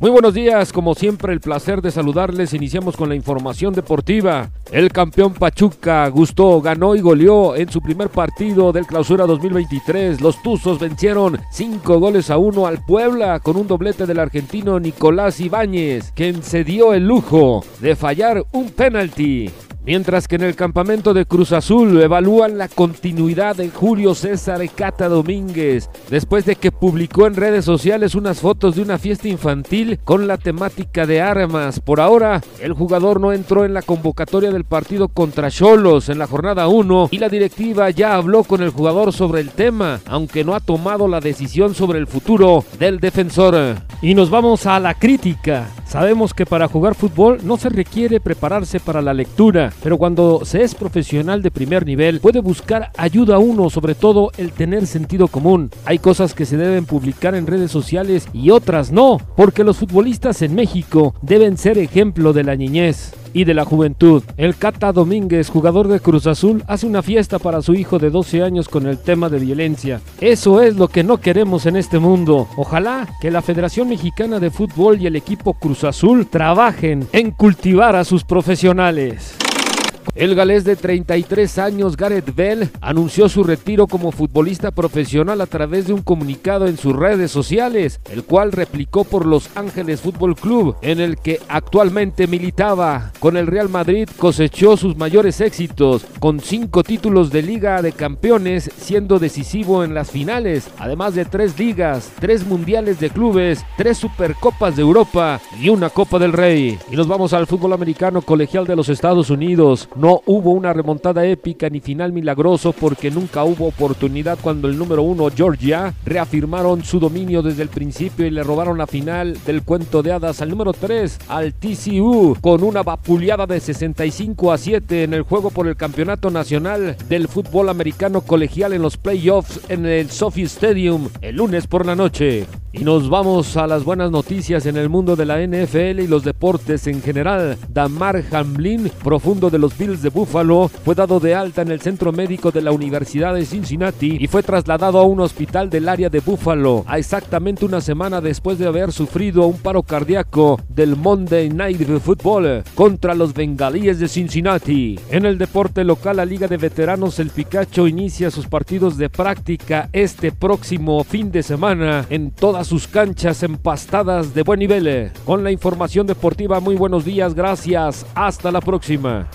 Muy buenos días, como siempre el placer de saludarles. Iniciamos con la información deportiva. El campeón Pachuca gustó, ganó y goleó en su primer partido del Clausura 2023. Los Tuzos vencieron 5 goles a 1 al Puebla con un doblete del argentino Nicolás Ibáñez, quien se dio el lujo de fallar un penalti. Mientras que en el campamento de Cruz Azul evalúan la continuidad de Julio César Cata Domínguez, después de que publicó en redes sociales unas fotos de una fiesta infantil con la temática de armas. Por ahora, el jugador no entró en la convocatoria del partido contra Cholos en la jornada 1 y la directiva ya habló con el jugador sobre el tema, aunque no ha tomado la decisión sobre el futuro del defensor. Y nos vamos a la crítica. Sabemos que para jugar fútbol no se requiere prepararse para la lectura, pero cuando se es profesional de primer nivel puede buscar ayuda a uno, sobre todo el tener sentido común. Hay cosas que se deben publicar en redes sociales y otras no, porque los futbolistas en México deben ser ejemplo de la niñez y de la juventud. El Cata Domínguez, jugador de Cruz Azul, hace una fiesta para su hijo de 12 años con el tema de violencia. Eso es lo que no queremos en este mundo. Ojalá que la Federación Mexicana de Fútbol y el equipo Cruz Azul trabajen en cultivar a sus profesionales. El galés de 33 años, Gareth Bell, anunció su retiro como futbolista profesional a través de un comunicado en sus redes sociales, el cual replicó por Los Ángeles Fútbol Club, en el que actualmente militaba. Con el Real Madrid cosechó sus mayores éxitos, con cinco títulos de Liga de Campeones, siendo decisivo en las finales, además de tres ligas, tres mundiales de clubes, tres supercopas de Europa y una Copa del Rey. Y nos vamos al fútbol americano colegial de los Estados Unidos. No hubo una remontada épica ni final milagroso porque nunca hubo oportunidad cuando el número uno, Georgia, reafirmaron su dominio desde el principio y le robaron la final del cuento de hadas al número 3, al TCU, con una vapuleada de 65 a 7 en el juego por el campeonato nacional del fútbol americano colegial en los playoffs en el Sophie Stadium el lunes por la noche. Y nos vamos a las buenas noticias en el mundo de la NFL y los deportes en general. Damar Hamlin, profundo de los Bills de Buffalo, fue dado de alta en el centro médico de la Universidad de Cincinnati y fue trasladado a un hospital del área de Buffalo a exactamente una semana después de haber sufrido un paro cardíaco del Monday Night Football contra los Bengalíes de Cincinnati. En el deporte local, la Liga de Veteranos El Picacho inicia sus partidos de práctica este próximo fin de semana en todas sus canchas empastadas de buen nivel. Con la información deportiva, muy buenos días, gracias, hasta la próxima.